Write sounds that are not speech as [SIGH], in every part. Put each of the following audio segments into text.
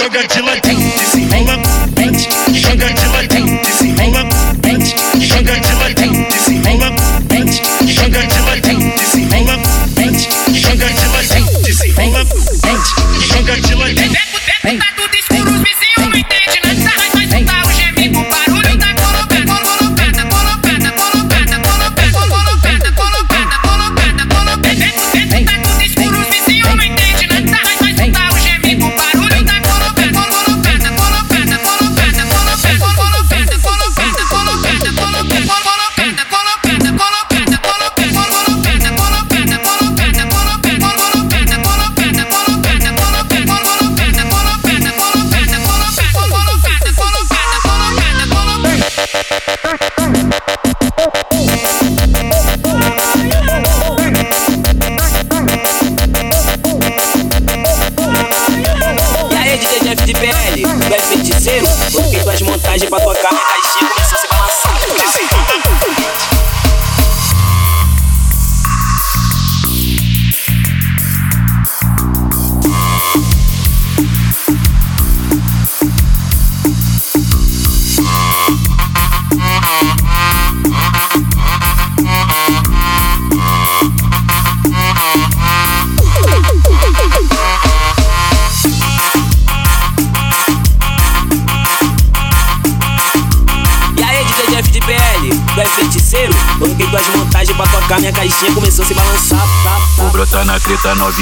joga de latim.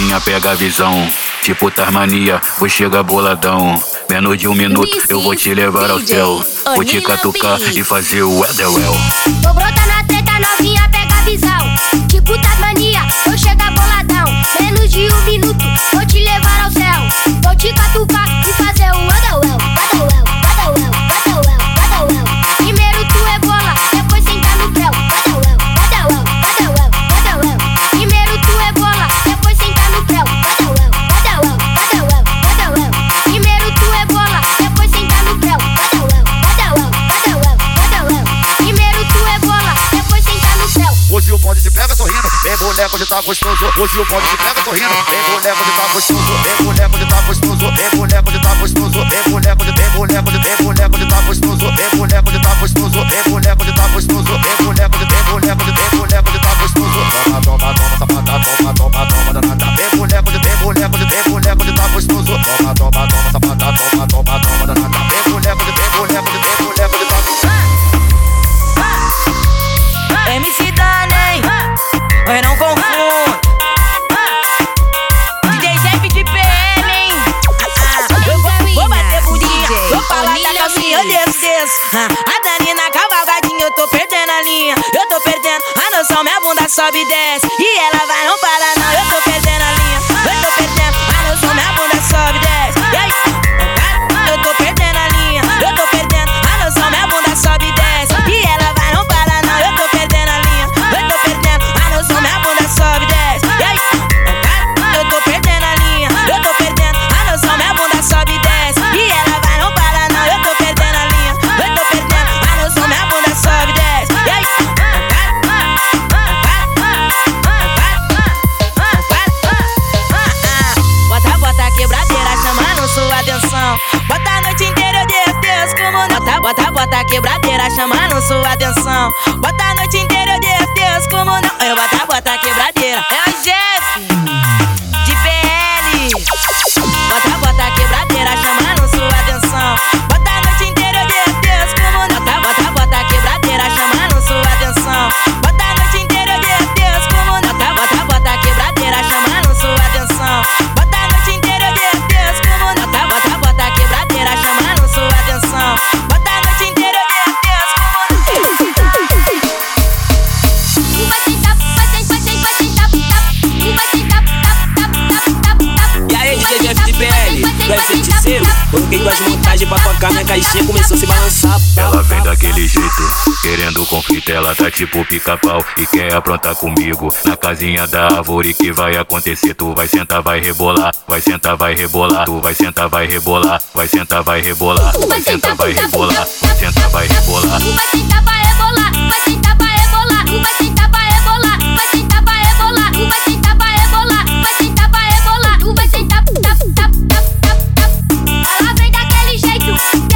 novinha pega a visão. Tipo Tarmania, vou chegar boladão. Menos de um minuto eu vou te levar ao céu. Vou te catucar e fazer o Edel. Hoje o de pega correndo, vem levo, de tá gostoso, vem Coloquei duas montagens pra tocar na caixinha, começou a se balançar. Ela vem daquele jeito, querendo conflito, ela tá tipo pica-pau e quer aprontar comigo. Na casinha da árvore que vai acontecer, tu vai sentar, vai rebolar, vai sentar, vai rebolar, tu vai sentar, vai rebolar, vai sentar, vai rebolar, vai sentar, vai rebolar, vai sentar, vai rebolar. Vai sentar, vai rebolar, vai sentar, vai rebolar, vai sentar, vai rebolar, vai sentar, vai rebolar, vai sentar, vai rebolar, vai sentar, vai rebolar, vai sentar. Peace.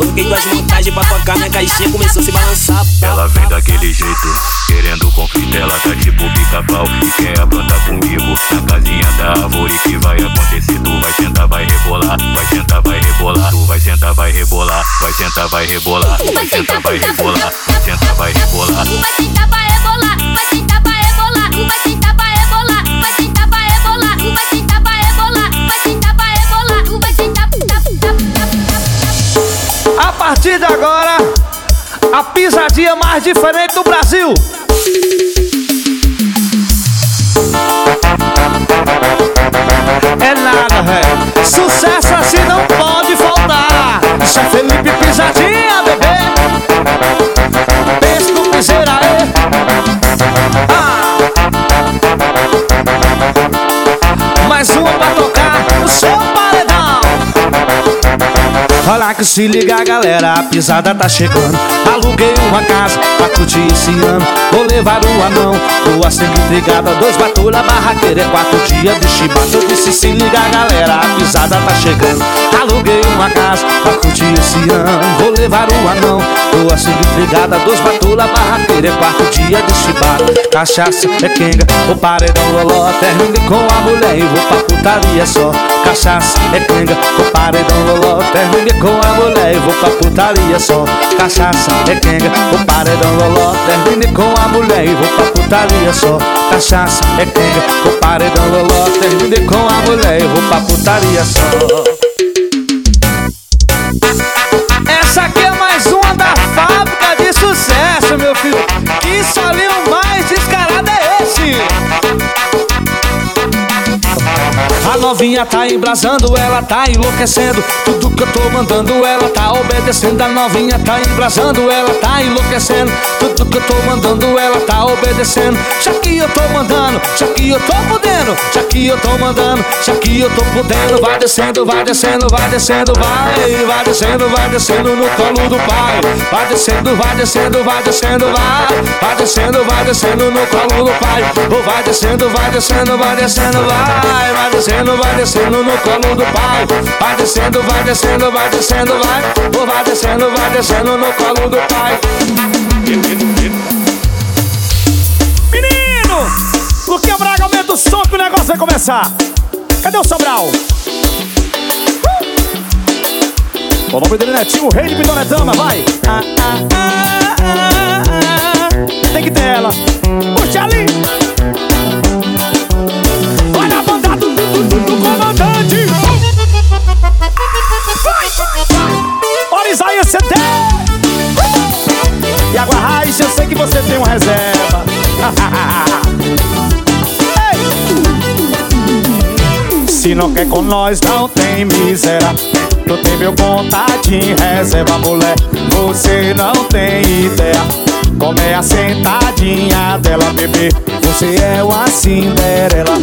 Coloquei duas montagens pra tocar, minha caixinha começou a se balançar. Ela vem daquele jeito, querendo conflito, ela tá tipo pica-pau e quer aprontar comigo na casinha da árvore que vai acontecer. Tu vai sentar, vai rebolar, vai sentar, vai rebolar, tu vai sentar, vai rebolar, vai sentar, vai rebolar, vai sentar, vai rebolar, vai sentar, vai rebolar. Tu vai sentar pra rebolar, vai sentar pra rebolar, tu vai sentar pra rebolar, vai sentar pra rebolar, tu vai sentar A partir de agora, a pisadinha mais diferente do Brasil. É nada, velho. Sucesso assim não pode faltar. Isso é Felipe Pisadinha, bebê. Pensa no Olha que se liga galera, a pisada tá chegando. Aluguei uma casa pra curtir esse ano. Vou levar o anão, duas sempre intrigada Dois batulha, barraqueira, é quatro dias de chibata Eu disse se liga galera, a pisada tá chegando. Aluguei uma casa pra curtir esse ano. Vou levar o anão, duas sempre intrigada Dois batulha, barraqueira, é quatro dias de chibata. Cachaça é quenga, o paredão loló Termine com a mulher e vou pra putaria só. Cachaça é quenga, o paredão loló Termine com a mulher e vou pra putaria só. Cachaça é quenga, o paredão loló Termine com a mulher e vou pra putaria só. Cachaça é quenga, o paredão loló Termine com a mulher e vou pra putaria só novinha tá embrasando, ela tá enlouquecendo. Tudo que eu tô mandando, ela tá obedecendo. A novinha tá embrasando, ela tá enlouquecendo. Tudo que eu tô mandando, ela tá obedecendo. Já que eu tô mandando, já que eu tô podendo, já que eu tô mandando, já que eu tô podendo. Vai descendo, vai descendo, vai descendo, vai. Vai descendo, vai descendo no colo do pai. Vai descendo, vai descendo, vai descendo, vai. Vai descendo, vai descendo no colo do pai. Vai descendo, vai descendo, vai descendo, vai. Vai descendo, vai descendo no colo do pai. Vai descendo, vai descendo, vai descendo, vai. Ou vai descendo, vai descendo no colo do pai. Menino! Luquinha Braga, aumenta o som que o negócio vai começar. Cadê o Sobral? Uh! O nome dele é o rei de Pitonetama, vai! Ah, ah, ah, ah, ah. Tem que ter ela. Puxa ali! Do, comandante! Olha Isaías CD! E água raiz, eu sei que você tem uma reserva. [LAUGHS] Se não quer com nós, não tem miséria. Tu tem meu contatinho, reserva, mulher. Você não tem ideia. Como é a sentadinha dela, bebê. Você é uma Cinderela.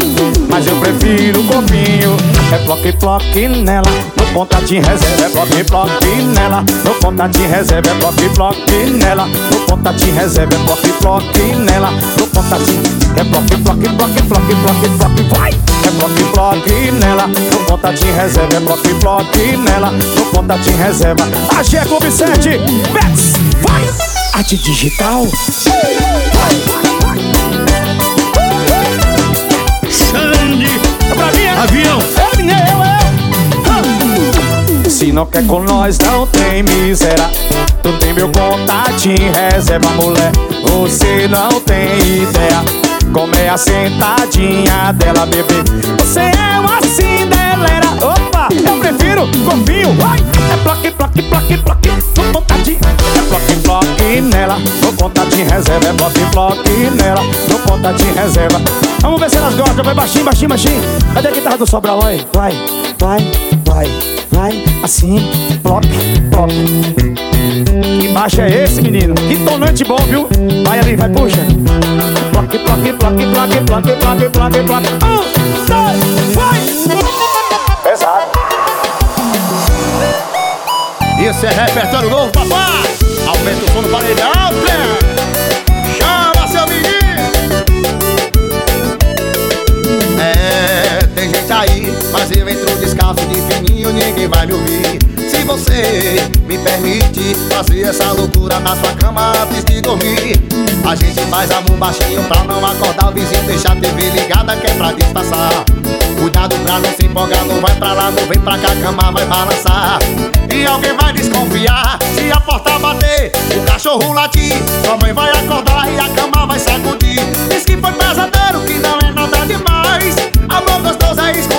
Mas eu prefiro o copinho. É ploque, ploque nela. No contatinho, reserva, é ploque, ploque nela. No contatinho, reserva, é ploque, ploque nela. No contatinho, reserva, é ploque, ploque nela. No contatinho, é ploque, ploque, ploque, ploque, ploque, ploque, vai! É ploque, ploque nela. No contatinho, reserva, é ploque, ploque nela. No contatinho, reserva. A G Clube 7, Bex, vai! Arte digital. Xande, É pra mim, é? avião, É, eu, eu. Se não quer com nós, não tem miséria. Tu tem meu contatinho, reserva, mulher. Você não tem ideia. Como é a sentadinha dela, bebê. Você é uma cindelera. Opa, copinho, vai. É ploque, ploque, ploque, ploque. No contatinho, é ploque, ploque nela. No contatinho, reserva, é ploque, ploque nela. No contatinho, reserva. Vamos ver se elas gostam. Vai baixinho, baixinho, baixinho. Cadê a guitarra do Sobral? Vai, vai, vai, vai. Assim, ploque, ploque. Que baixo é esse, menino? Que tonante bom, viu? Vai ali, vai, puxa. Ploque, ploque, ploque, ploque, ploque, ploque, ploque, ploque. Um, dois, vai! Pesado. Isso é repertório novo, papai. Aumenta o som do paredão, Play. Chama seu menino. É, tem gente aí, mas eu entro descalço de fininho, ninguém vai me ouvir. Se você me permite fazer essa loucura na sua cama antes de dormir A gente faz amor baixinho pra não acordar o vizinho Deixar a TV ligada que é pra disfarçar Cuidado pra não se empolgar, não vai pra lá, não vem pra cá, a cama vai balançar E alguém vai desconfiar. Se a porta bater, o cachorro latir. Sua mãe vai acordar e a cama vai sacudir. Diz que foi pesadelo, que não é nada demais. Amor gostoso é escondido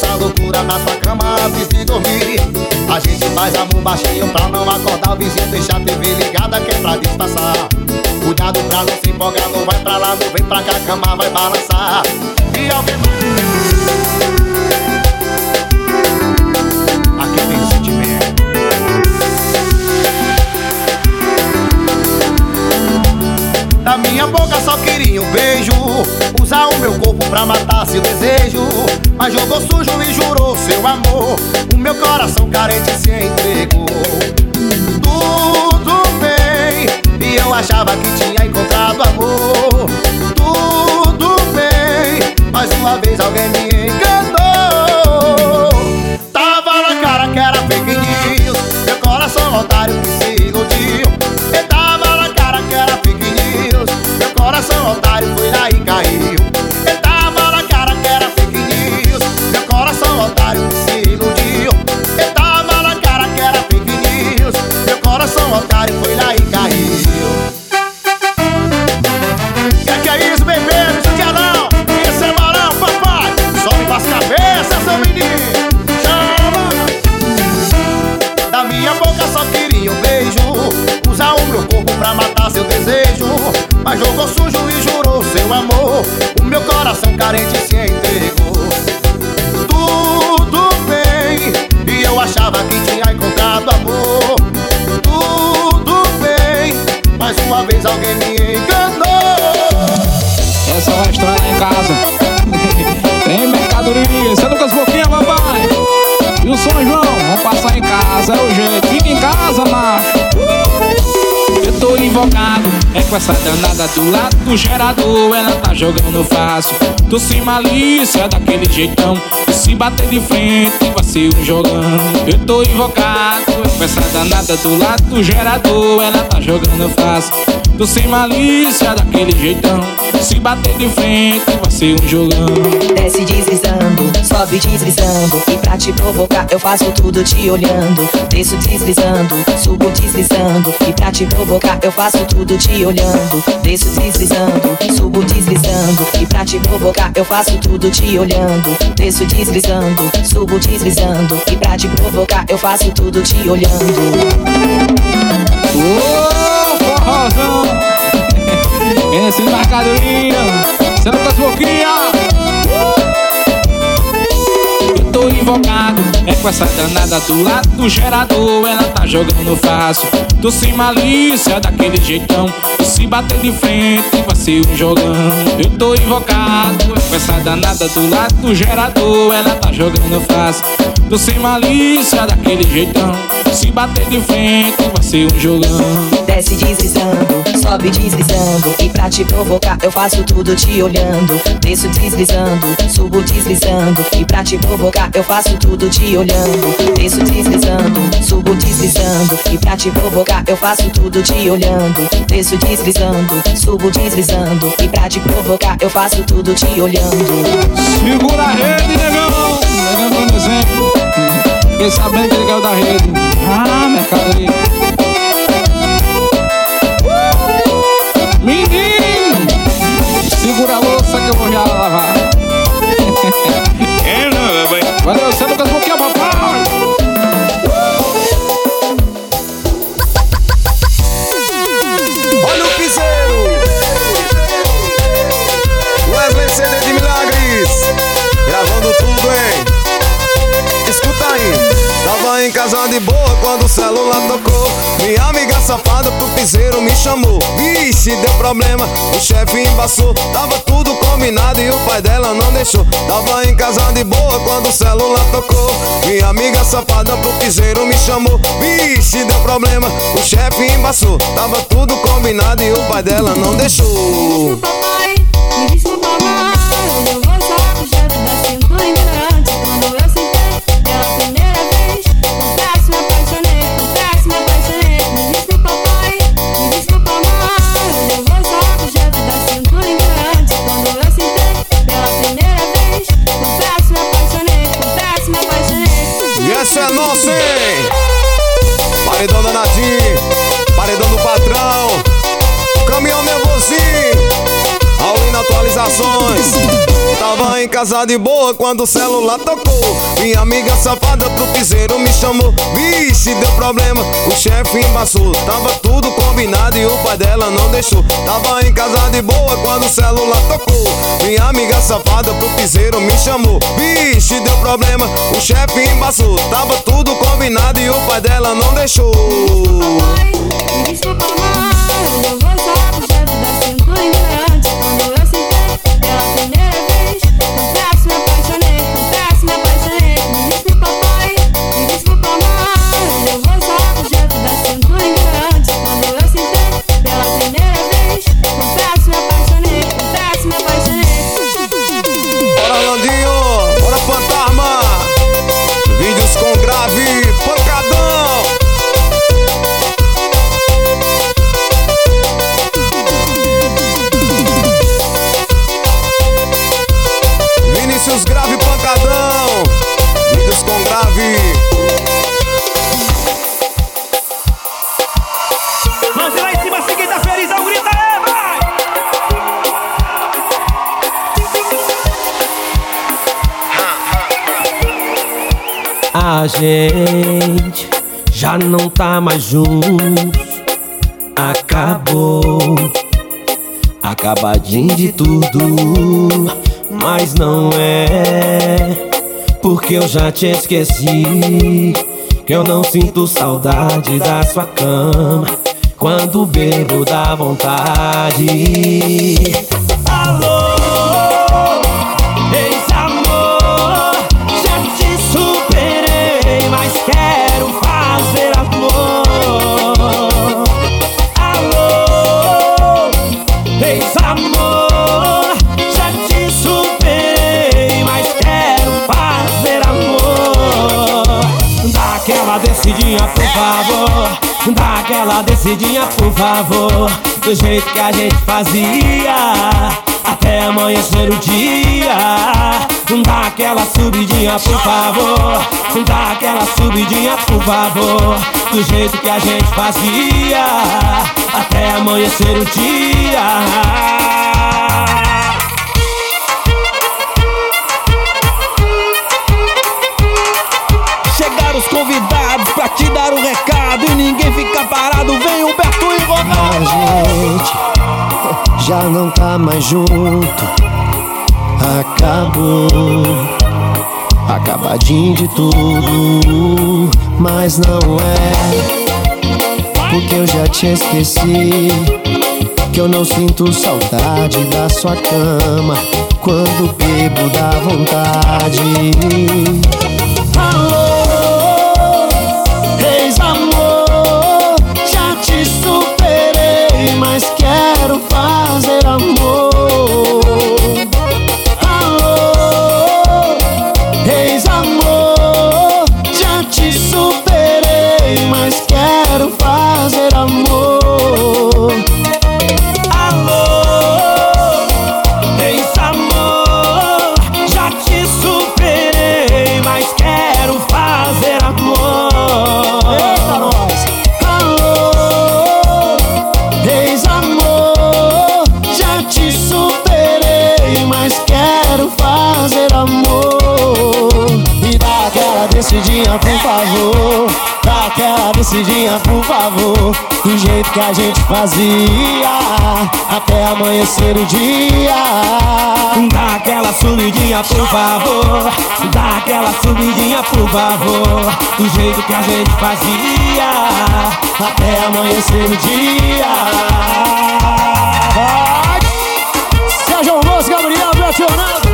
essa loucura sua cama Antes de dormir. A gente faz amor baixinho Pra não acordar o vizinho Deixar a TV ligada Que é pra disfarçar. Cuidado pra não se empolgar Não vai pra lá, não vem pra cá A cama vai balançar. E alguém Aqui Da minha boca só queria um beijo. Usar o meu corpo pra matar seu desejo. Mas jogou sujo e jurou seu amor. O meu coração carente se entregou. Tudo bem E eu achava que tinha encontrado amor. Tudo bem Mais uma vez alguém me enganou. Tava na cara que era fake news. Meu coração otário que se tal fue la com essa danada do lado do gerador. Ela tá jogando fácil, tô sem malícia, daquele jeitão. Se bater de frente, vai ser um jogão. Eu tô invocado, com essa danada do lado do gerador. Ela tá jogando fácil, tô sem malícia, daquele jeitão. Se bater de frente, vai ser um jogão. Desce deslizando, sobe deslizando. E pra te provocar eu faço tudo te olhando. Desço deslizando, subo deslizando. E pra te provocar eu faço tudo te olhando. Desço deslizando, subo deslizando. E pra te provocar eu faço tudo te olhando. Desço deslizando, subo deslizando. E pra te provocar eu faço tudo te olhando. Ô, forrozão! Esse mercadoria, você nunca boquinha. Eu tô invocado, é com essa danada do lado do gerador. Ela tá jogando fácil, tô sem malícia, daquele jeitão. Se bater de frente, vai ser um jogão. Eu tô invocado, é com essa danada do lado do gerador. Ela tá jogando fácil, tô sem malícia, daquele jeitão. Se bater de frente, vai ser um jogão. Desce deslizando, sobe deslizando E pra te provocar eu faço tudo te olhando Desço deslizando, subo deslizando E pra te provocar eu faço tudo te olhando Desço deslizando, subo deslizando E pra te provocar eu faço tudo te olhando Desço deslizando, subo deslizando E pra te provocar eu faço tudo te olhando Segura a rede, negão! Negão dando exemplo. Fiquei sabendo que ele da rede. Ah, mercadoria. Segura a louça que eu vou já lavar. [LAUGHS] Valeu, casa de boa quando o celular tocou. Minha amiga safada pro piseiro me chamou. Vixe, deu problema, o chefe embaçou. Tava tudo combinado e o pai dela não deixou. Tava em casa de boa quando o celular tocou. Minha amiga safada pro piseiro me chamou. Vixe, deu problema, o chefe embaçou. Tava tudo combinado e o pai dela não deixou. Paredão do patrão, caminhão nervosinho, Aulina atualizações. Tava em casa de boa quando o celular tocou. Minha amiga safada pro piseiro me chamou. Vixe, deu problema, o chefe embaçou. Tava tudo combinado e o pai dela não deixou. Tava em casa de boa quando o celular tocou. Minha amiga safada pro piseiro me chamou. Vixe, deu problema, o chefe embaçou. Tava tudo combinado e o pai dela não deixou. Papai, me. Gente já não tá mais juntos. Acabou, acabadinho de tudo. Mas não é, porque eu já te esqueci. Que eu não sinto saudade da sua cama. Quando bebo dá vontade. Alô, aquela descidinha, por favor. Do jeito que a gente fazia. Até amanhecer o dia. Dá aquela subidinha, por favor. Dá aquela subidinha, por favor. Do jeito que a gente fazia. Até amanhecer o dia. Chegaram os convidados pra te dar o recado e ninguém fica parado. Vem Humberto e A Ronaldo. gente já não tá mais junto. Acabou, acabadinho de tudo. Mas não é, porque eu já te esqueci. Que eu não sinto saudade da sua cama. Quando bebo dá vontade. Alô, mas quero fazer amor. Alô, ex-amor, já te superei, mas quero fazer amor. Descidinha, por favor. Do jeito que a gente fazia, até amanhecer o dia. Dá aquela subidinha, por favor. Dá aquela subidinha, por favor. Do jeito que a gente fazia. Até amanhecer o dia. Sérgio Moço, Gabriel, Betionado.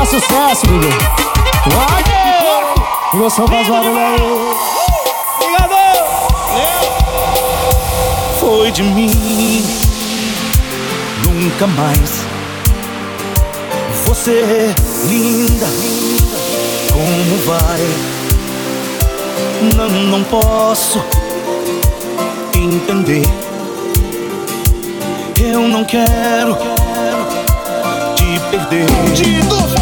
É sucesso, bebê. Vai! Você faz barulho aí. Foi de mim, nunca mais. Você, linda, como vai? Não, não posso entender. Eu não quero te perder. Eu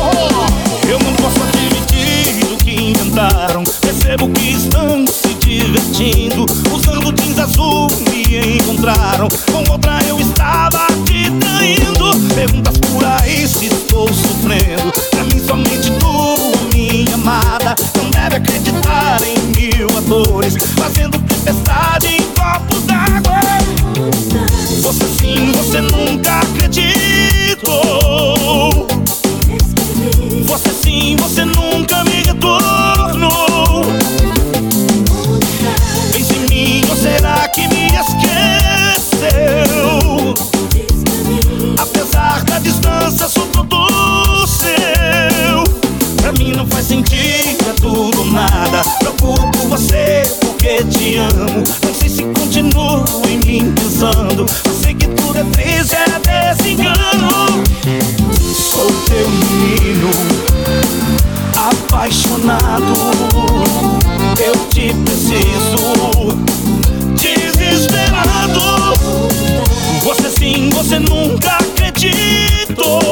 Percebo que estão se divertindo. Usando jeans azul me encontraram. Com outra eu estava te traindo. Perguntas por aí se estou sofrendo. Pra mim somente tu, minha amada. Não deve acreditar em mil atores. Fazendo tempestade em copos d'água. Você sim, você nunca acreditou. Sentido, é tudo ou nada. Procuro por você porque te amo. Não sei se continuo em mim pensando. Eu sei que tudo é triste, é desengano. Sou teu menino, apaixonado. Eu te preciso, desesperado. Você sim, você nunca acreditou.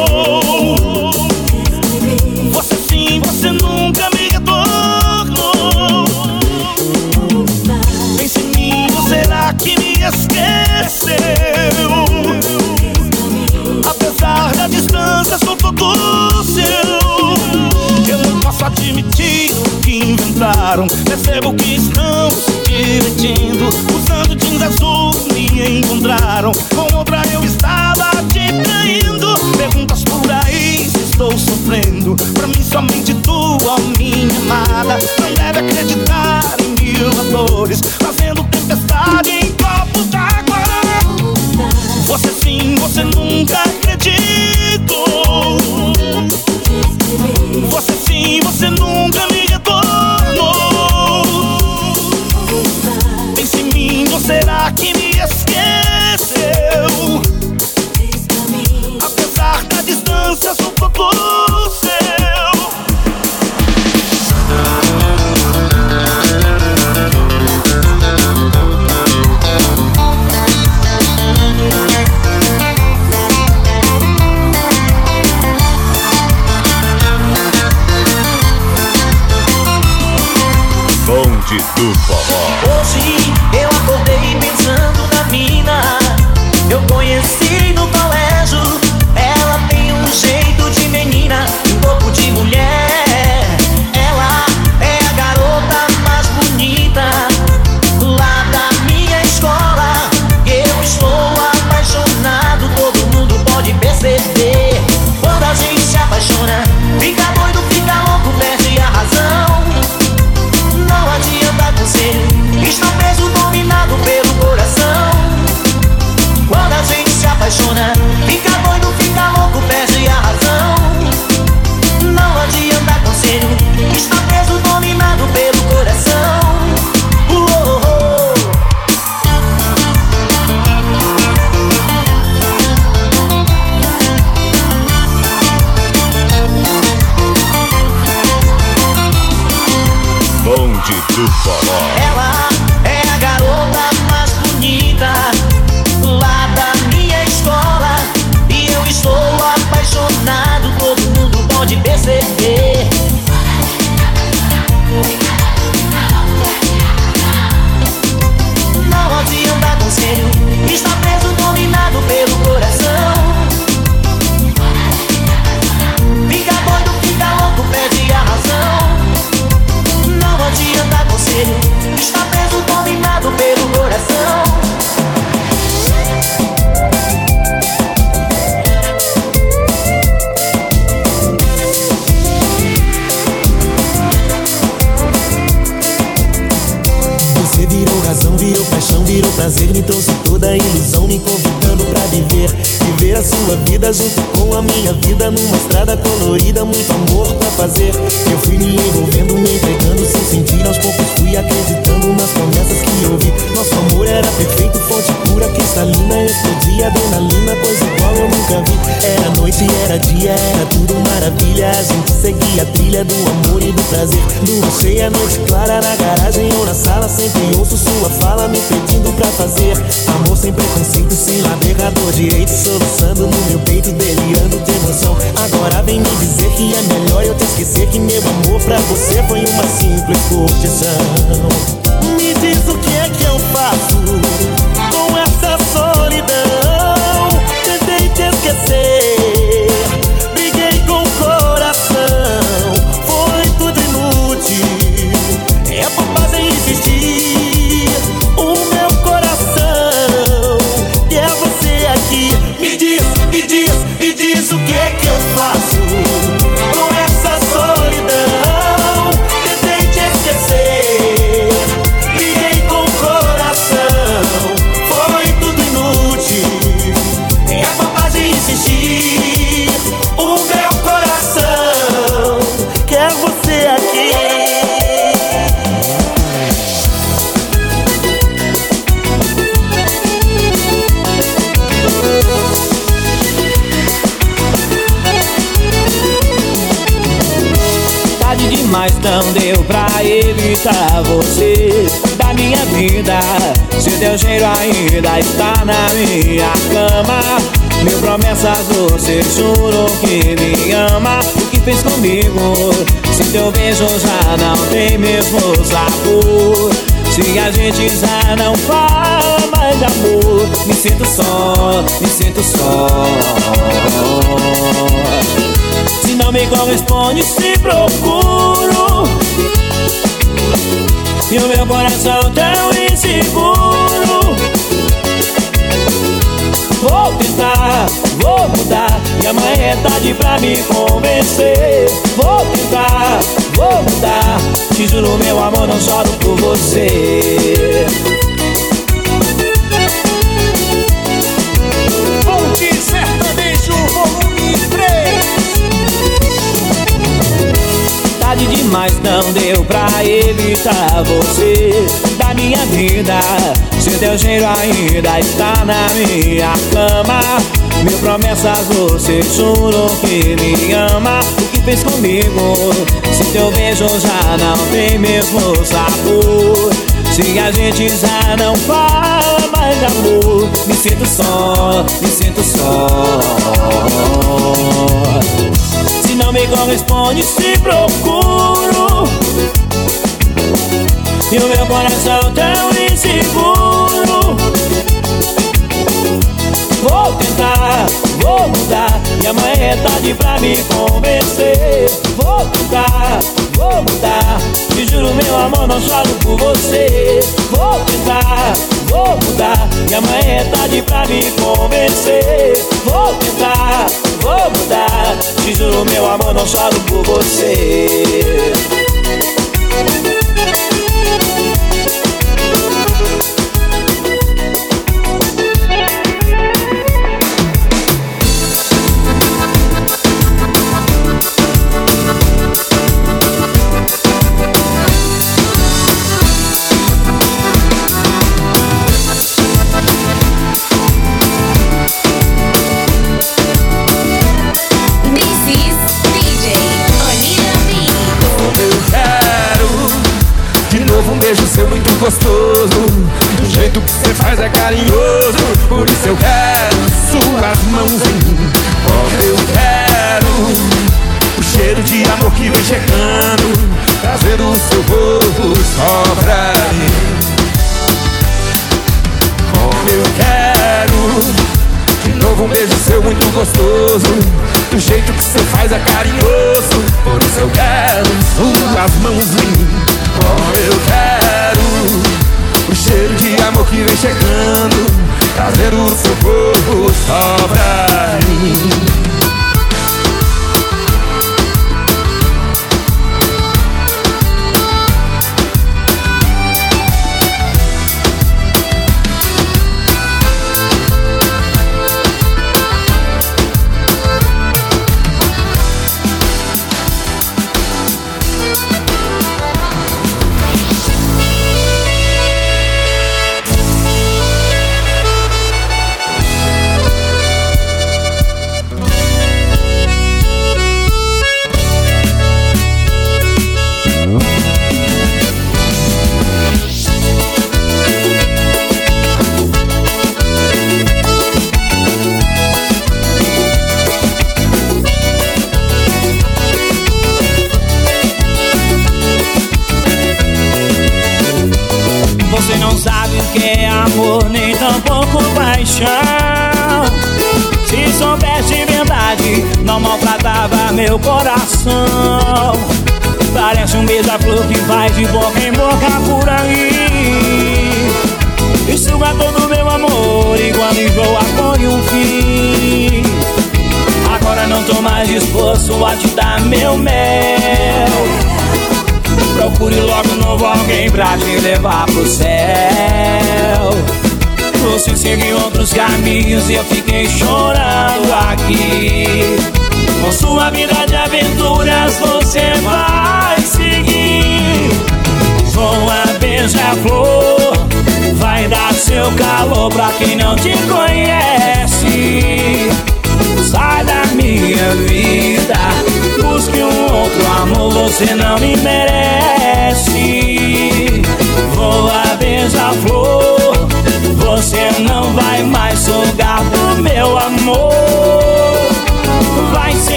Distância, sou todo seu. Eu não posso admitir o que inventaram. Percebo que estão se divertindo. Usando jeans azul, me encontraram. Com outra eu estava te traindo. Perguntas por aí se estou sofrendo. Pra mim, somente tu, ó minha amada. Não deve acreditar em mil atores. Fazendo tempestade em copos d'água. Você sim, você nunca cheia, noite clara na garagem ou na sala. Sempre ouço sua fala me pedindo pra fazer. Amor sem preconceito, sem lado errado direito. Soluçando no meu peito, delirando de emoção. Agora vem me dizer que é melhor eu te esquecer. Que meu amor pra você foi uma simples curtição. Me diz o que é que eu faço com essa solidão. Tentei te esquecer, não deu pra evitar você da minha vida. Se teu cheiro ainda está na minha cama. Mil promessas você jurou que me ama. O que fez comigo? Se teu beijo já não tem mesmo sabor. Se a gente já não fala mais de amor, me sinto só, me sinto só. Se não me corresponde, se procuro. E o meu coração tão inseguro. Vou tentar, vou mudar. E amanhã é tarde pra me convencer. Vou tentar, vou mudar. Te juro, meu amor, não choro por você Tarde demais não deu pra evitar você da minha vida. Se teu cheiro ainda está na minha cama. Mil promessas você jurou que me ama. O que fez comigo? Se teu beijo já não tem mesmo sabor. Se a gente já não fala amor, me sinto só, me sinto só. Se não me corresponde, se procuro. E o meu coração tão inseguro. Vou tentar, vou mudar. E amanhã é tarde pra me convencer. Vou tentar, vou mudar. Te juro, meu amor, não choro por você. Vou tentar, vou mudar. E amanhã é tarde pra me convencer. Vou tentar, vou mudar. Te juro, meu amor, não choro por você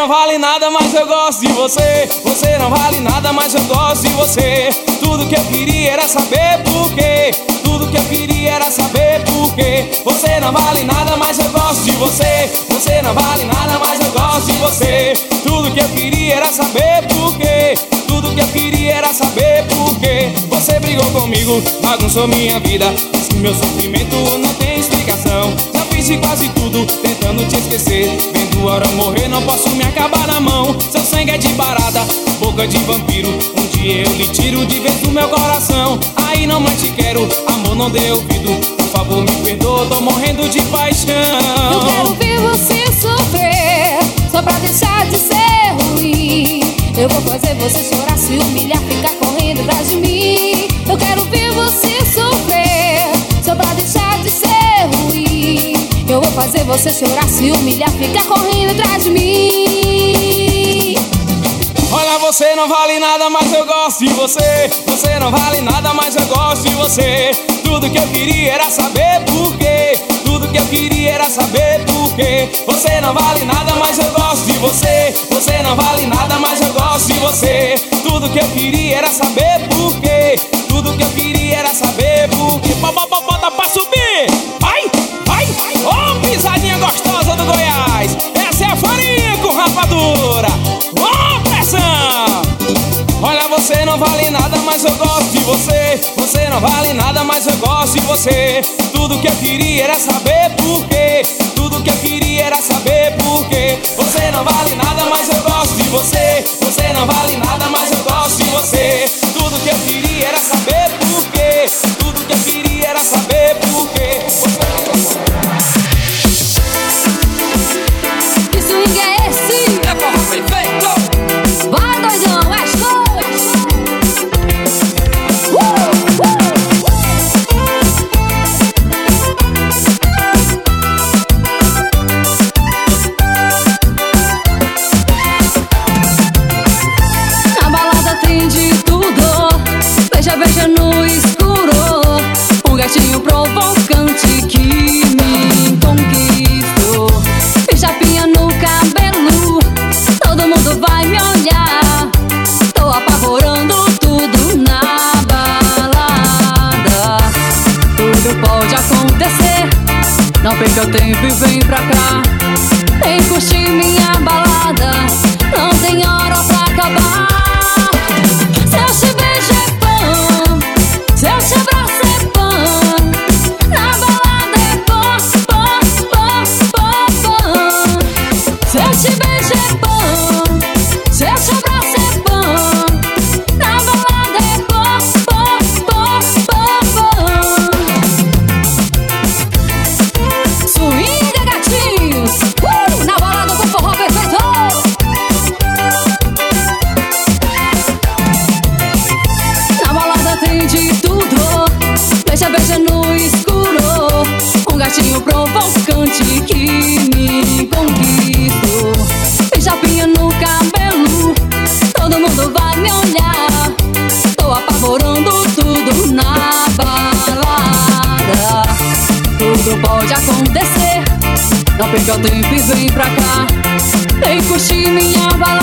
não vale nada, mas eu gosto de você. Você não vale nada, mas eu gosto de você. Tudo que eu queria era saber por quê. Tudo que eu queria era saber por quê. Você não vale nada, mas eu gosto de você. Você não vale nada, mas eu gosto de você. Tudo que eu queria era saber por quê. Tudo que eu queria era saber por quê. Você brigou comigo, bagunçou minha vida. Que meu sofrimento não tem explicação. Fiz de quase tudo, tentando te esquecer. Vendo a hora morrer, não posso me acabar na mão. Seu sangue é de barata, boca de vampiro. Um dia eu lhe tiro de vez do meu coração. Aí não mais te quero, amor não dê ouvido. Por favor, me perdoa, tô morrendo de paixão. Eu quero ver você sofrer, só pra deixar de ser ruim. Eu vou fazer você chorar, se humilhar, ficar correndo atrás de mim. Eu quero ver você sofrer, fazer você chorar, se humilhar, ficar correndo atrás de mim. Olha, você não vale nada, mas eu gosto de você. Você não vale nada, mas eu gosto de você. Tudo que eu queria era saber por quê. Tudo que eu queria era saber por quê. Você não vale nada, mas eu gosto de você. Você não vale nada, mas eu gosto de você. Tudo que eu queria era saber por quê. Tudo que eu queria era saber por quê. Bota, bota pra subir. Vai, gostosa do Goiás. Essa é a farinha com rapadura. Ô, pressão. Olha, você não vale nada, mas eu gosto de você. Você não vale nada, mas eu gosto de você. Tudo que eu queria era saber por quê. Tudo que eu queria era saber por quê. Você não vale nada, mas eu gosto de você. Você não vale nada, mas eu gosto de você. Tudo que eu queria era saber por quê. Tempo e vem pra cá Tempo e vem pra cá. Vem curtir minha balada.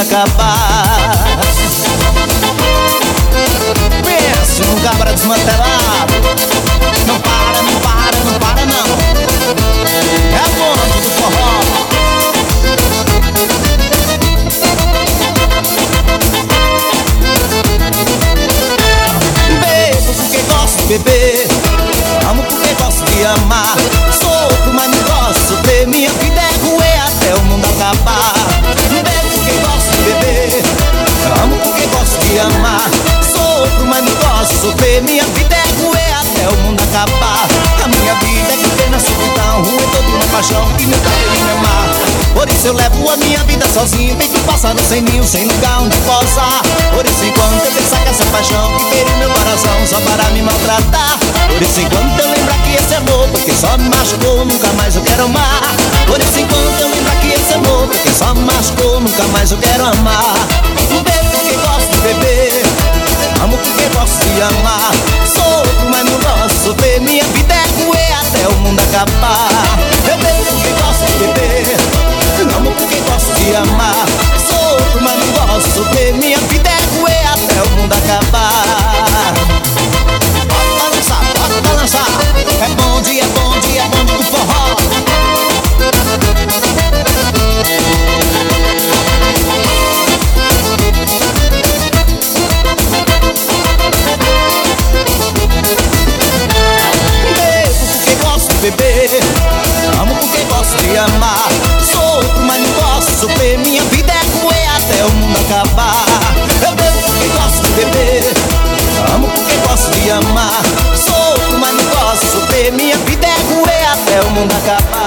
Acabar. Sozinho. Feito pássaro sem ninho, sem lugar onde possa. Por isso enquanto eu pensar que essa paixão que feriu meu coração só para me maltratar. Por isso enquanto eu lembrar que esse amor, porque só me machucou, nunca mais eu quero amar. Por isso enquanto eu lembrar que esse amor, porque só me machucou, nunca mais eu quero amar. Bebo porque gosto de beber, amo porque gosto de amar. Sofro, mas não de sofrer, minha vida é roer até o mundo acabar. Eu bebo porque gosto de beber, amo porque gosto de amar. Sofro, mas não gosto de minha vida é roer até o mundo acabar. Bota lançar, bota lançar. É bom dia, é bom dia, é bom dia do forró. Bebo porque gosto de beber. Amo porque gosto de amar. Mundo acabar. Eu bebo porque gosto de beber. Amo porque gosto de amar. Sofro, mas não de sofrer. Minha vida é roer até o mundo acabar.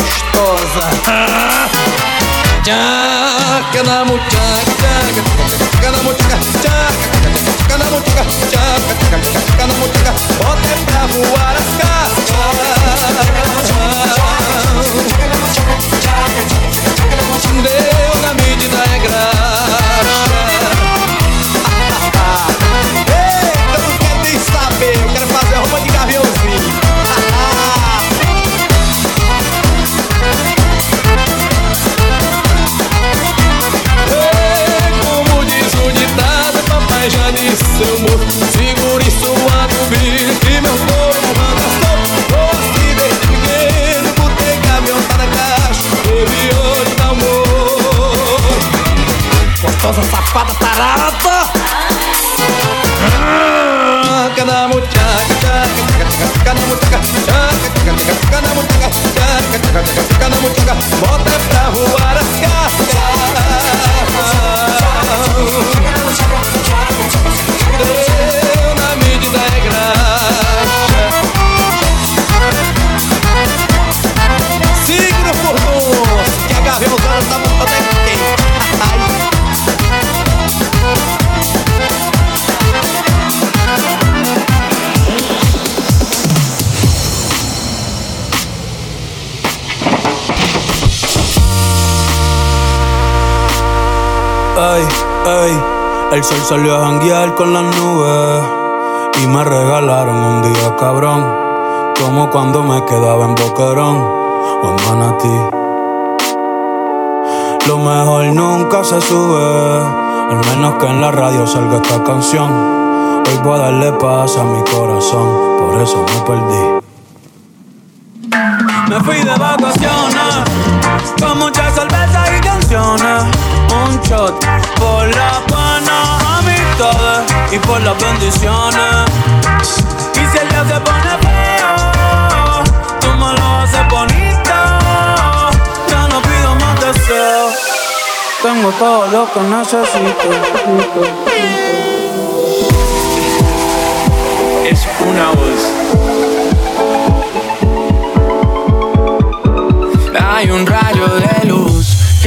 что за... salió a janguear con las nubes y me regalaron un día cabrón, como cuando me quedaba en Boquerón o en Manatí. Lo mejor nunca se sube, al menos que en la radio salga esta canción. Hoy voy a darle paz a mi corazón, por eso me perdí. Me fui de vacaciones con muchas cervezas y canciones. Un shot por las buenas y por las bendiciones. Y si el día se pone feo, tú me lo haces bonito. Ya no pido más deseos. Tengo todo lo que necesito. Es una voz. Hay un rayo de luz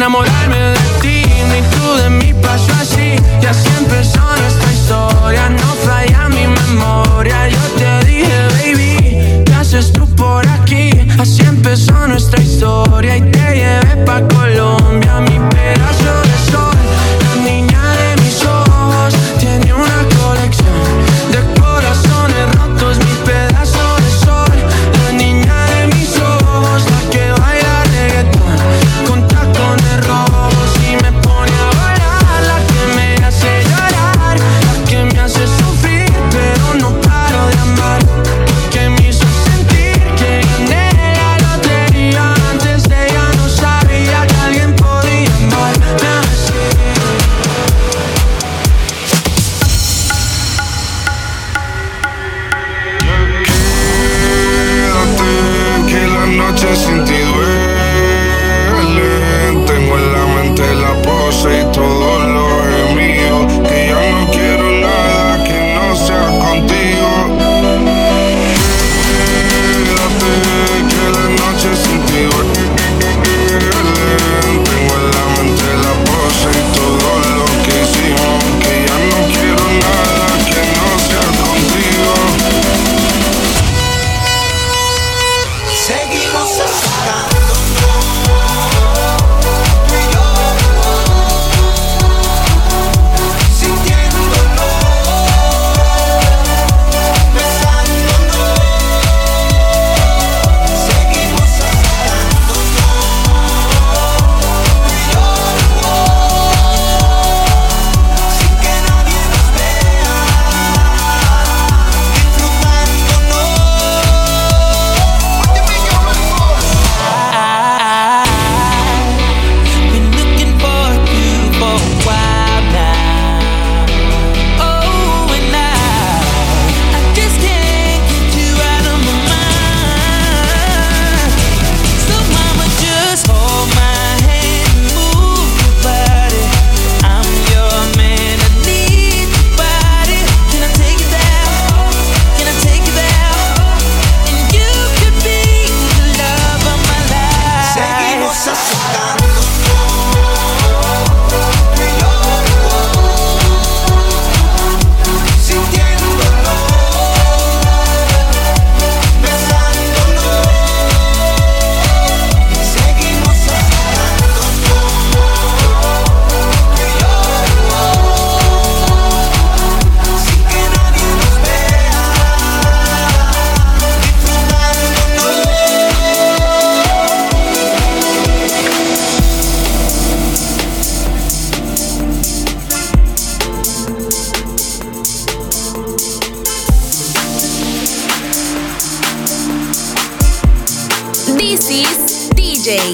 enamoré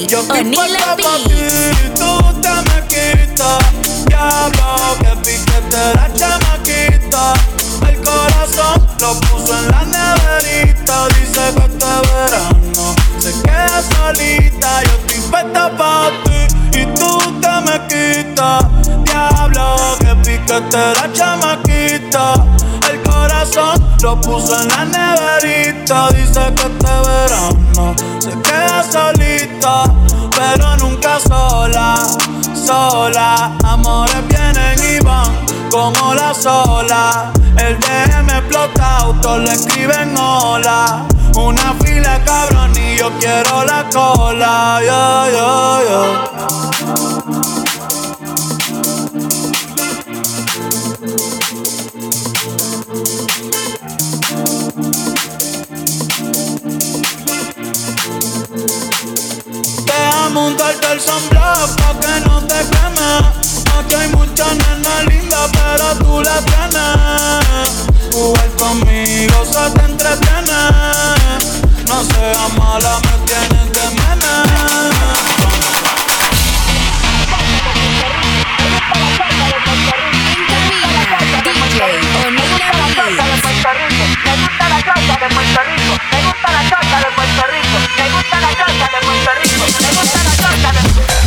Yo estoy puesta pa' ti, tú te me quitas. Diablo, que piquete la chamaquita. El corazón lo puso en la neverita. Dice que este verano se queda solita. Yo estoy puesta pa' ti y tú te me quitas. Diablo, que piquete la chamaquita. El corazón lo puso en la neverita. Dice que este verano se queda solita, pero nunca sola, sola. Amores vienen y van como la sola. El DM explota, todos le escriben hola. Una fila cabrón y yo quiero la cola. Yo, yo, yo. Montarte el sunblock pa' que no te queme. Aquí hay mucha nena linda pero tú la tienes. Jugar conmigo se te entretiene. No seas mala, me tienes de mene DJ Onila Beats. Yo creo que el público sabe gusta la chocha de Puerto Rico, me gusta la chocha de Puerto Rico, me gusta la chocha de Puerto Rico.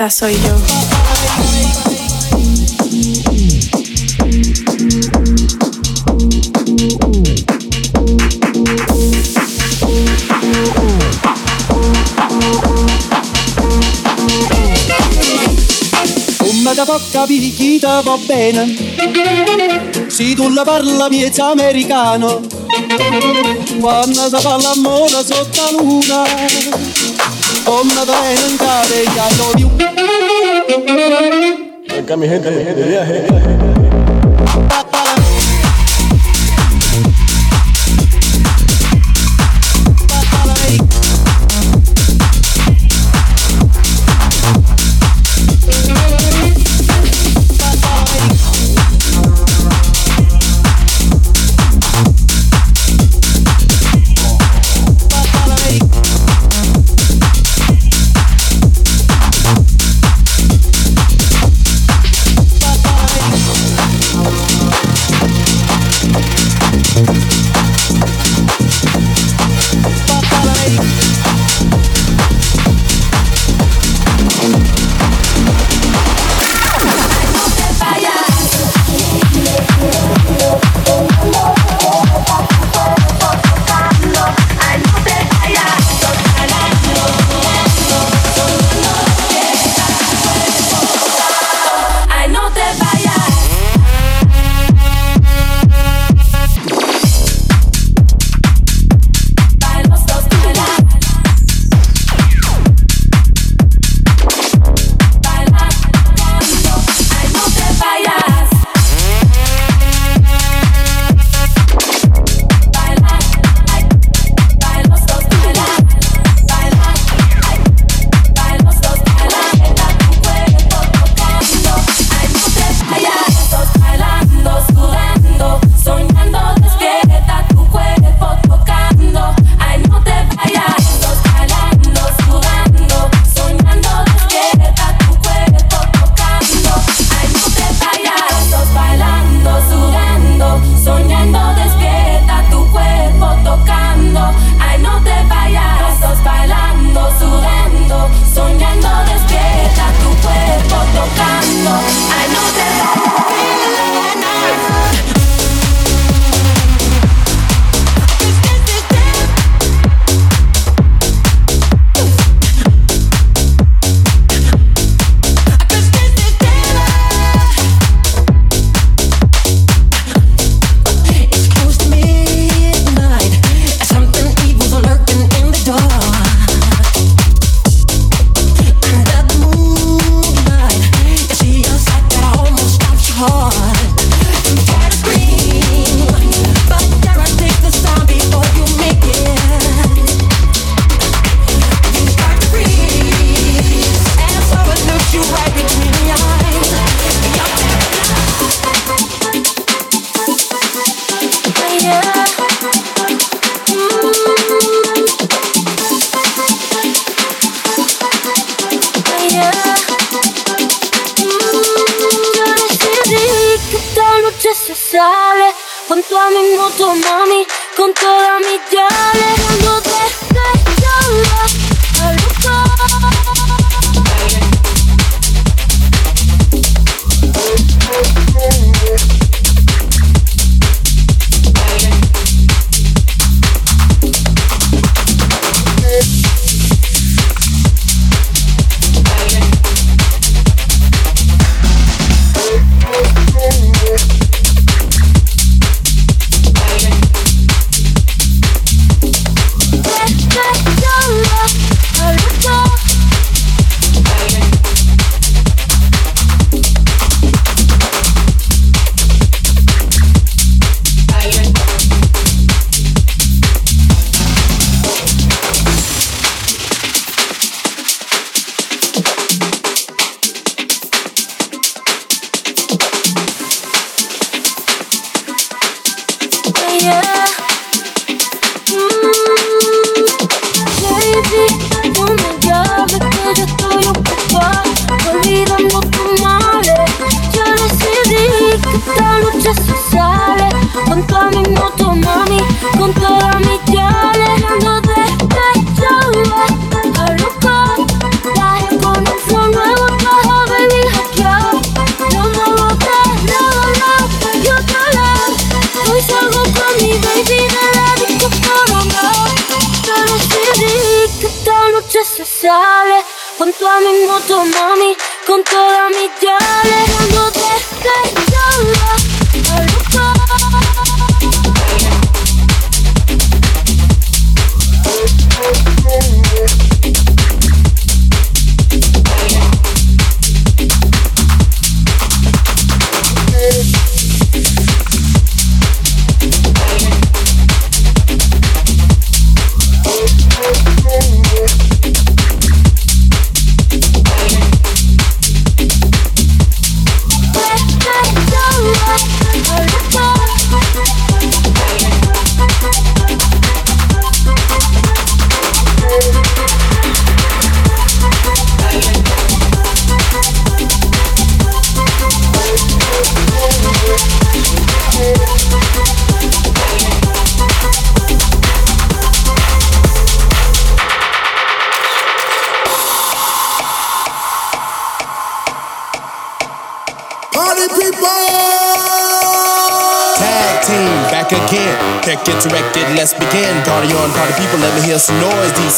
esta soy yo. Poca picchita va bene? Se tu la parla miezza americano Quando si parla amore sotto la luna. Come da in cade ya lo più Acá mi gente de viaje.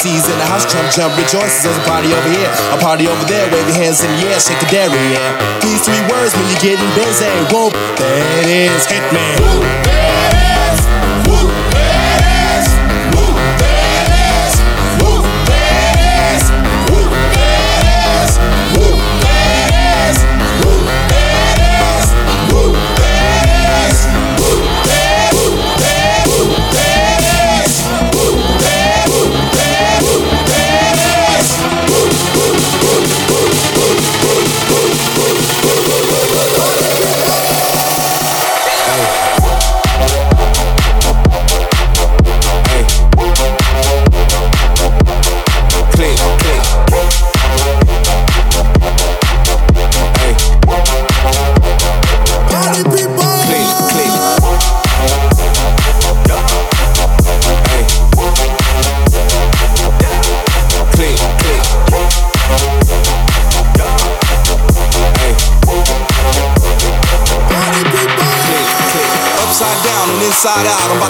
DC's in the house, jump, jump, rejoices. There's a party over here, a party over there. Wave your hands in the air, shake the dairy, yeah. These three words when you're getting busy. Whoop, that is hit me.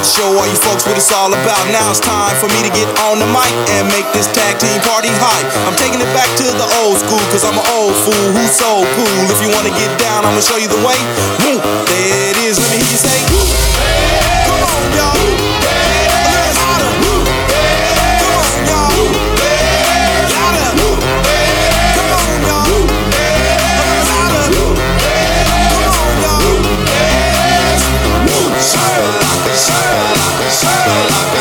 Show all you folks what it's all about. Now it's time for me to get on the mic and make this tag team party hype. I'm taking it back to the old school, cause I'm an old fool who's so cool. If you wanna get down, I'ma show you the way. Woo, there it is. Let me hear you say. Woo. Come on, y'all.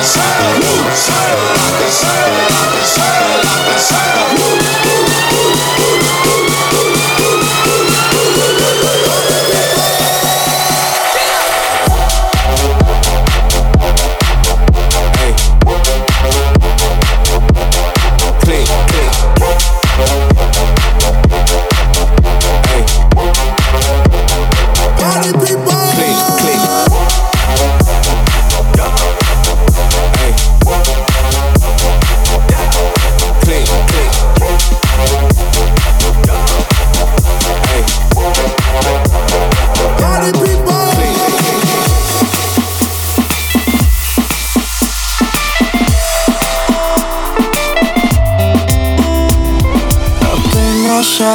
sail, sail, like a sail, like a sail, like a sail, sail.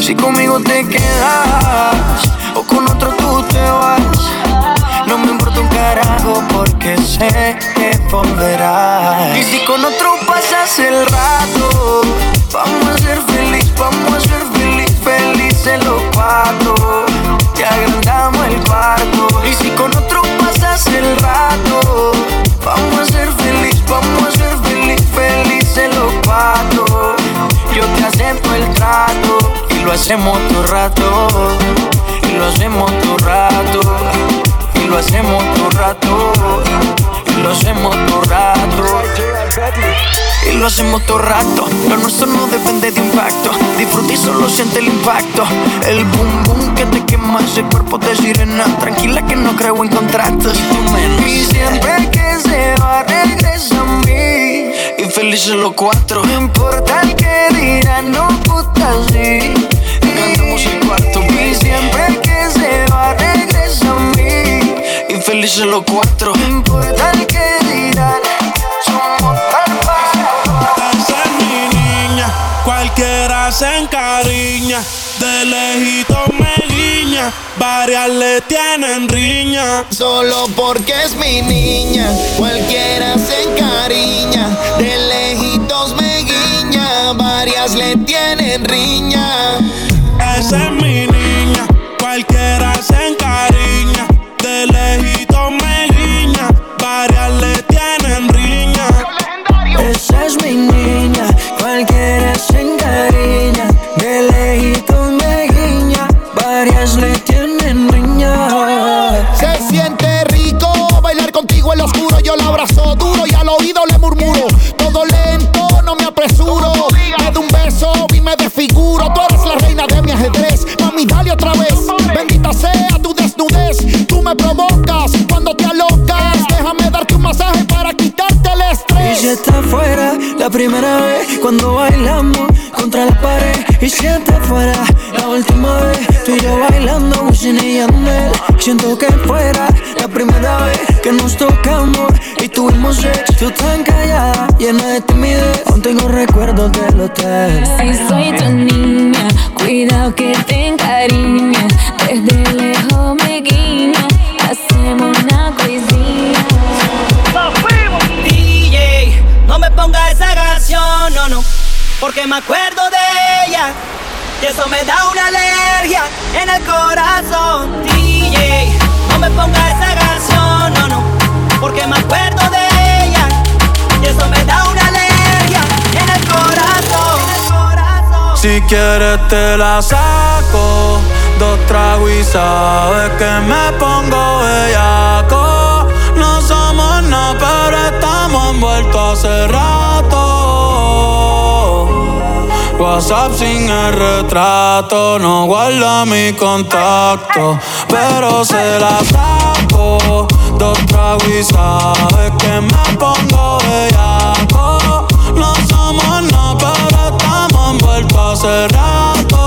Si conmigo te quedas o con otro tú te vas. No me importa un carajo porque sé que volverás. Y si con otro pasas el rato, vamos a ser feliz, vamos a ser feliz, felices los cuatro. Te agrandamos el cuarto. Y si con otro pasas el rato, vamos a ser feliz, vamos a ser feliz, felices los cuatro. Yo te acepto el trato lo hacemos todo rato. Y lo hacemos todo rato. Y lo hacemos todo rato. Y lo hacemos todo rato. Y lo hacemos todo rato. Lo nuestro no depende de impacto. Disfruta y solo siente el impacto. El boom boom que te quema ese cuerpo de sirena. Tranquila que no creo en contratos. Y siempre que se va, regresa a mí. Y felices los cuatro. No importa el que dirán, no puta sí. El cuarto. Y siempre que se va, regresa a mí. Y felices los cuatro. No importa el que dirán. Somos tal Esa es mi niña, cualquiera se encariña. De lejito me guiña, varias le tienen riña. Solo porque es mi niña, cualquiera se encariña. De lejitos me guiña, varias le tienen riña. does that mean? Siento que fuera la primera vez que nos tocamos y tuvimos sexo. Tú tan callada, llena de timidez. Aún tengo recuerdos del hotel. Si soy tu niña, cuidado que te encariñas. Desde lejos me guiñas, hacemos una coisinha. DJ, no me ponga esa canción, no, no, porque me acuerdo de ella. Y eso me da una alergia en el corazón. DJ, no me ponga esa canción, no, no, porque me acuerdo de ella. Y eso me da una alergia en el corazón. Si quieres te la saco Dos tragos y sabes que me pongo bellaco No somos nada pero estamos envueltos hace rato WhatsApp sin el retrato No guarda mi contacto Pero se la saco. Dos tragos y sabes que me pongo bellaco. No somos nada pero estamos envueltos hace rato.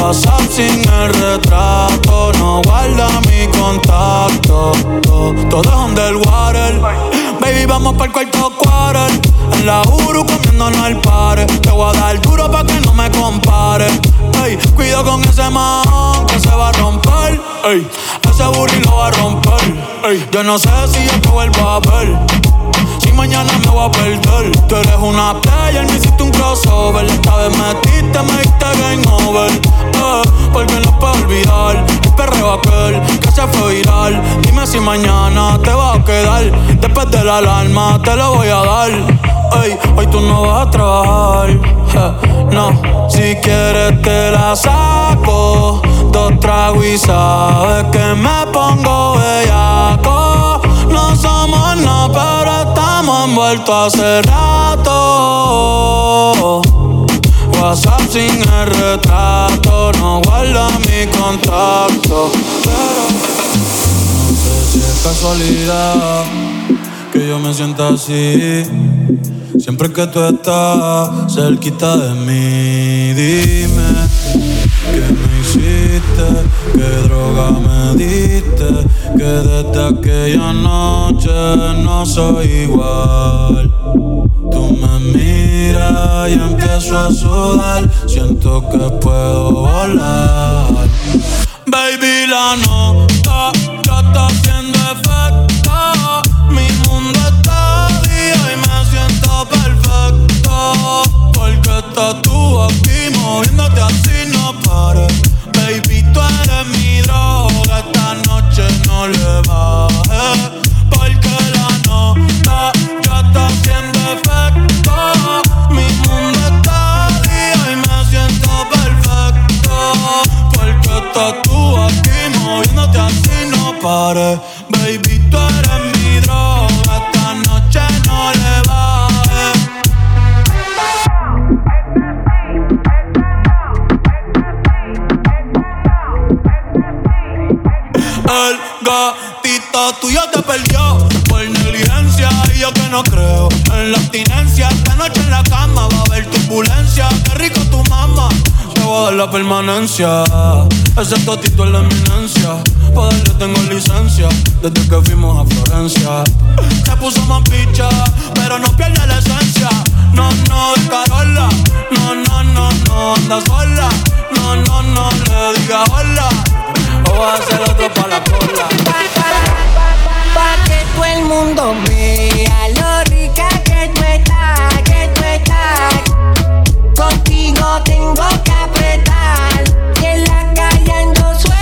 WhatsApp sin el retrato No guarda mi contacto. Todo es underwater Baby, vamos para el cuarto quarter. En la Uru comiéndonos el pare Te voy a dar duro pa' que no me compare. Ey, cuido con ese man que se va a romper. Ey, ese booty lo va a romper. Ey, yo no sé si yo te vuelvo a ver si mañana me voy a perder. Tú eres una player, me hiciste un crossover. Esta vez metiste, me diste game over Porque no puedo olvidar. El perreo aquel que se fue viral. Dime si mañana te va a quedar. Después de la alarma te lo voy a dar. Ey, hoy tú no vas a trabajar. No, si quieres te la saco. Dos tragos y sabes que me pongo bellaco. No somos nada pero estamos envueltos hace rato WhatsApp sin el retrato, no guarda mi contacto. Pero no sé si es casualidad que yo me sienta así. Siempre que tú estás cerquita de mí, dime qué me hiciste, qué droga me diste, que desde aquella noche no soy igual. Tú me miras y empiezo a sudar, siento que puedo volar. Baby, la nota ya está Baby, tú eres mi droga, esta noche no le bajes. El gatito tuyo te perdió por negligencia y yo que no creo en la abstinencia. Esta noche en la cama va a haber turbulencia. Qué rico tu mamá, te voy a dar la permanencia. Ese totito es la eminencia. Pa' darle tengo licencia desde que fuimos a Florencia. Se puso más picha, pero no pierde la esencia. No, no, de Carola. No, no, no, no, anda sola. No, no, no, le diga hola. O va a hacer otro pa' la cola. Pa' que todo el mundo vea lo rica que tú estás, que tú estás. Contigo tengo que apretar. Y en la calle ando suelto,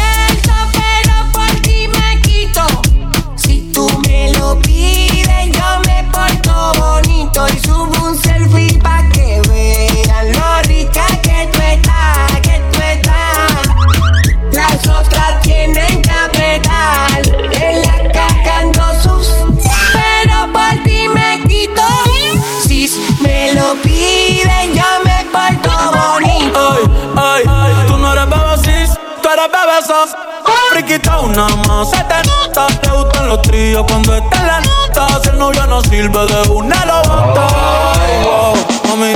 una más, se te nota. Te gustan los tríos cuando está en la nota. Si el novio no sirve de una lo bota. Ay, wow, mami.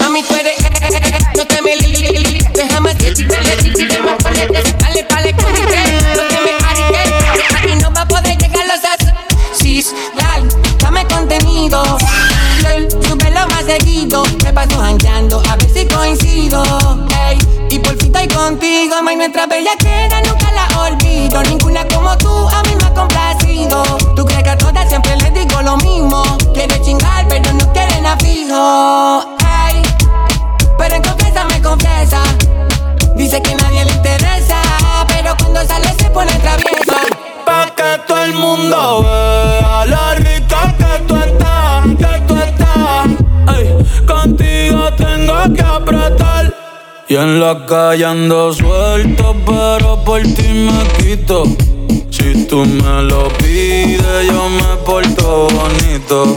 Mami, tú eres. No te me li- li- li- li- Déjame decirte, decirte, más palete. Dale, dale, correte. No te me ariques. Aquí no va a poder llegar los as. Sis, dale, dame contenido. Súbelo más seguido. Me paso jangueando, a ver si coincido. Ey, y por fin estoy contigo. May, nuestra bella queda, quieren a fijo. Ey, pero en confianza me confiesa. Dice que nadie le interesa, pero cuando sale se pone traviesa. Pa' que todo el mundo vea la rica que tú estás, que tú estás. Ay, contigo tengo que apretar. Y en la calle ando suelto, pero por ti me quito. Si tú me lo pides, yo me porto bonito.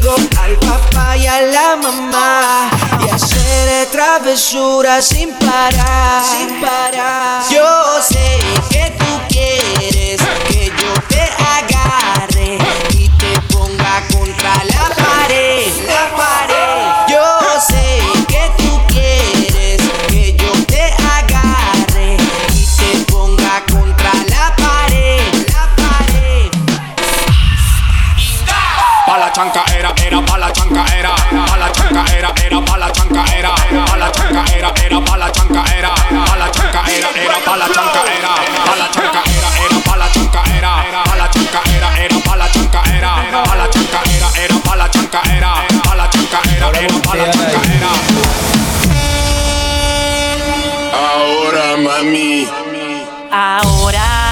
al papá y a la mamá y hacer travesuras sin parar. Sin parar. Yo sé que tú quieres Pa' la chanca era, era pa' la chanca era, pa' la chanca era, era pa' la chanca era, pa' la chanca era, era pa' la chanca era, pa' la chanca era, era pa' la chanca era, pa' la chanca era, era pa' la chanca era, pa' la chanca era, era pa' la chanca era, pa' la chanca era, era pa' la chanca era, pa' la chanca era, era pa' la chanca era. Ahora mami, Ahora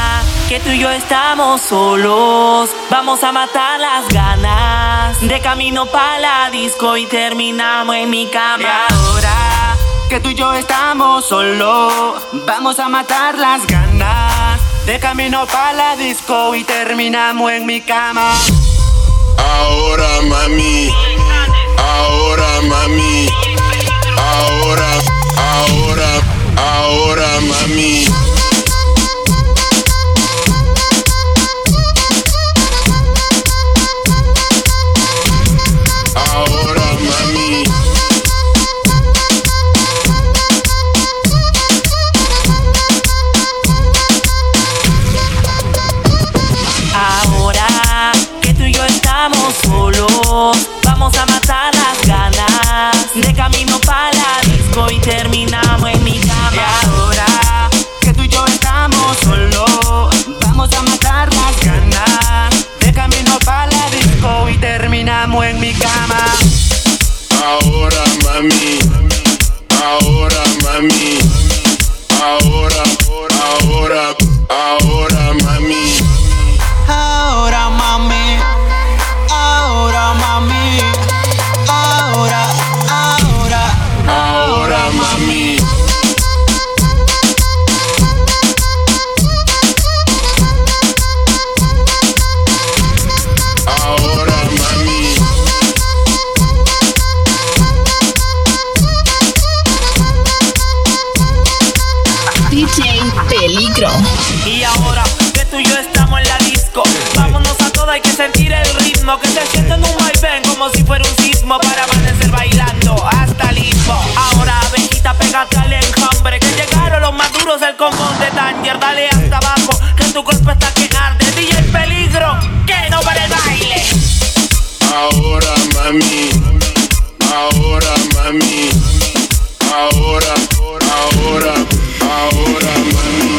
que tú y yo estamos solos. Vamos a matar las ganas. De camino para la disco y terminamos en mi cama. Ahora que tú y yo estamos solos, vamos a matar las ganas. De camino para la disco y terminamos en mi cama. Ahora mami, ahora mami, ahora, ahora, ahora mami. noviazgo y terminamos en mi cama. Ahora que tú y yo estamos solos, vamos a matar las ganas. De camino para la disco y terminamos en mi cama. Ahora mami, ahora mami, ahora, ahora. ahora. ritmo que se siente en un vaivén como si fuera un sismo para amanecer bailando hasta listo. Ahora abejita, pégate al enjambre que llegaron los maduros del cojón de Tanger. Dale hasta abajo que tu cuerpo está que arde. DJ peligro que no para el baile. Ahora mami, ahora mami, ahora, ahora, ahora, ahora mami.